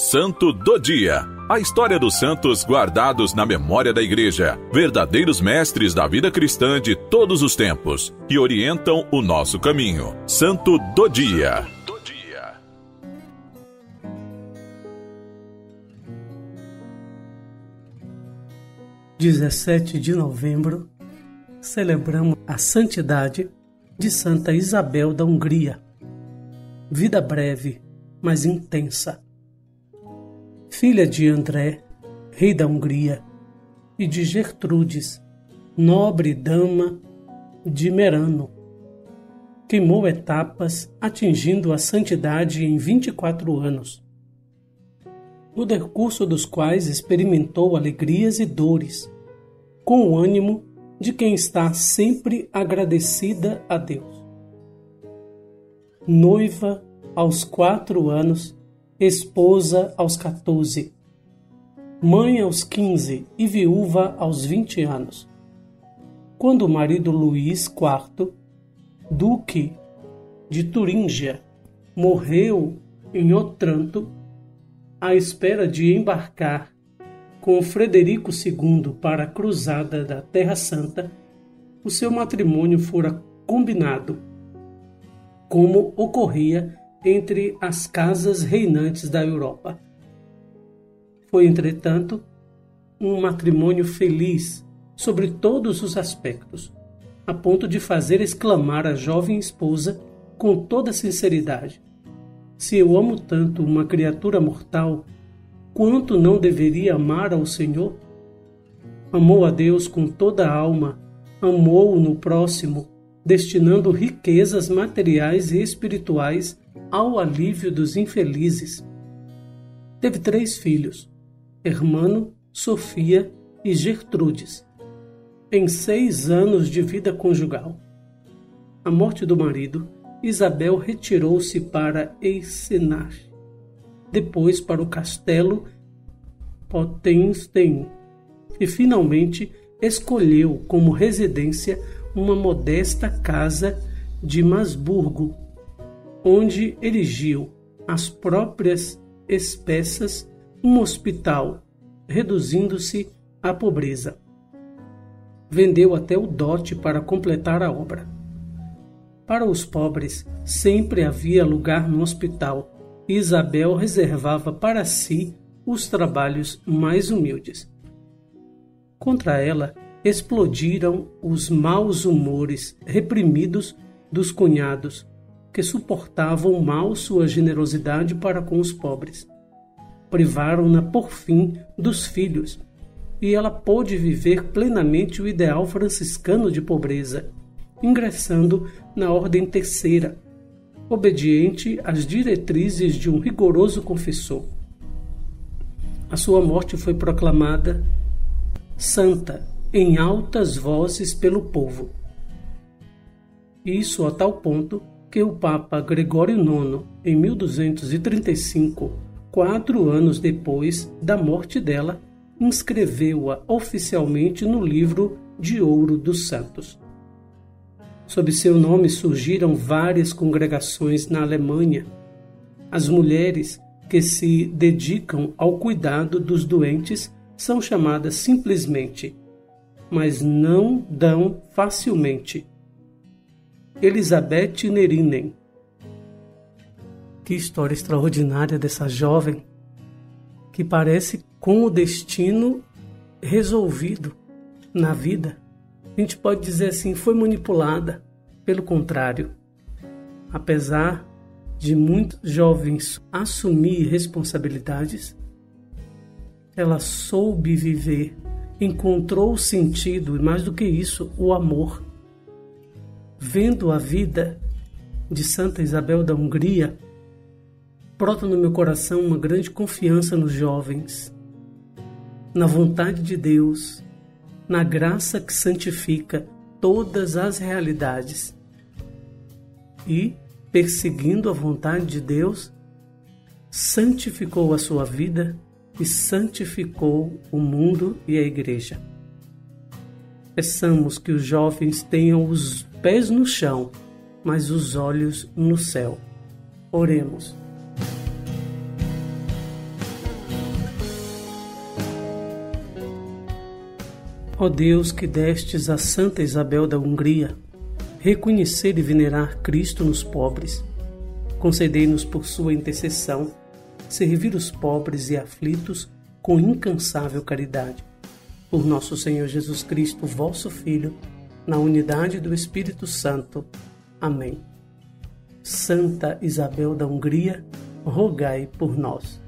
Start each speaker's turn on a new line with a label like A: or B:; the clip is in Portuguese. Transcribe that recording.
A: Santo do Dia. A história dos santos guardados na memória da Igreja, verdadeiros mestres da vida cristã de todos os tempos, que orientam o nosso caminho. Santo do Dia.
B: 17 de novembro, celebramos a santidade de Santa Isabel da Hungria. Vida breve, mas intensa. Filha de André, rei da Hungria, e de Gertrudes, nobre dama de Merano. Queimou etapas, atingindo a santidade em 24 anos no decurso dos quais experimentou alegrias e dores, com o ânimo de quem está sempre agradecida a Deus. Noiva aos quatro anos, esposa aos quatorze, mãe aos quinze e viúva aos vinte anos. Quando o marido Luís IV, duque de Turíngia, morreu em Otranto, à espera de embarcar com Frederico II para a cruzada da Terra Santa, o seu matrimônio fora combinado, como ocorria entre as casas reinantes da Europa. Foi, entretanto, um matrimônio feliz sobre todos os aspectos, a ponto de fazer exclamar a jovem esposa com toda sinceridade: se eu amo tanto uma criatura mortal, quanto não deveria amar ao Senhor? Amou a Deus com toda a alma, amou-o no próximo, destinando riquezas materiais e espirituais ao alívio dos infelizes. Teve três filhos, Hermano, Sofia e Gertrudes, em seis anos de vida conjugal. A morte do marido Isabel retirou-se para Eisenach, depois para o castelo Potenstein e finalmente escolheu como residência uma modesta casa de Masburgo, onde erigiu as próprias espessas um hospital, reduzindo-se à pobreza. Vendeu até o dote para completar a obra. Para os pobres, sempre havia lugar no hospital e Isabel reservava para si os trabalhos mais humildes. Contra ela explodiram os maus humores reprimidos dos cunhados, que suportavam mal sua generosidade para com os pobres. Privaram-na por fim dos filhos, e ela pôde viver plenamente o ideal franciscano de pobreza, ingressando na Ordem Terceira, obediente às diretrizes de um rigoroso confessor. A sua morte foi proclamada santa em altas vozes pelo povo. Isso a tal ponto que o Papa Gregório IX, em 1235, quatro anos depois da morte dela, inscreveu-a oficialmente no livro de ouro dos santos. Sob seu nome surgiram várias congregações na Alemanha. As mulheres que se dedicam ao cuidado dos doentes são chamadas simplesmente, mas não dão facilmente. Elizabeth Nerinen. Que história extraordinária dessa jovem que parece com o destino resolvido na vida a gente pode dizer assim, foi manipulada. Pelo contrário, apesar de muitos jovens assumir responsabilidades, ela soube viver, encontrou o sentido e, mais do que isso, o amor. Vendo a vida de Santa Isabel da Hungria, brota no meu coração uma grande confiança nos jovens, na vontade de Deus na graça que santifica todas as realidades. E, perseguindo a vontade de Deus, santificou a sua vida que santificou o mundo e a igreja. Peçamos que os jovens tenham os pés no chão, mas os olhos no céu. Oremos. Ó Deus que destes a Santa Isabel da Hungria reconhecer e venerar Cristo nos pobres, concedei-nos por sua intercessão servir os pobres e aflitos com incansável caridade. Por nosso Senhor Jesus Cristo, vosso Filho, na unidade do Espírito Santo. Amém. Santa Isabel da Hungria, rogai por nós.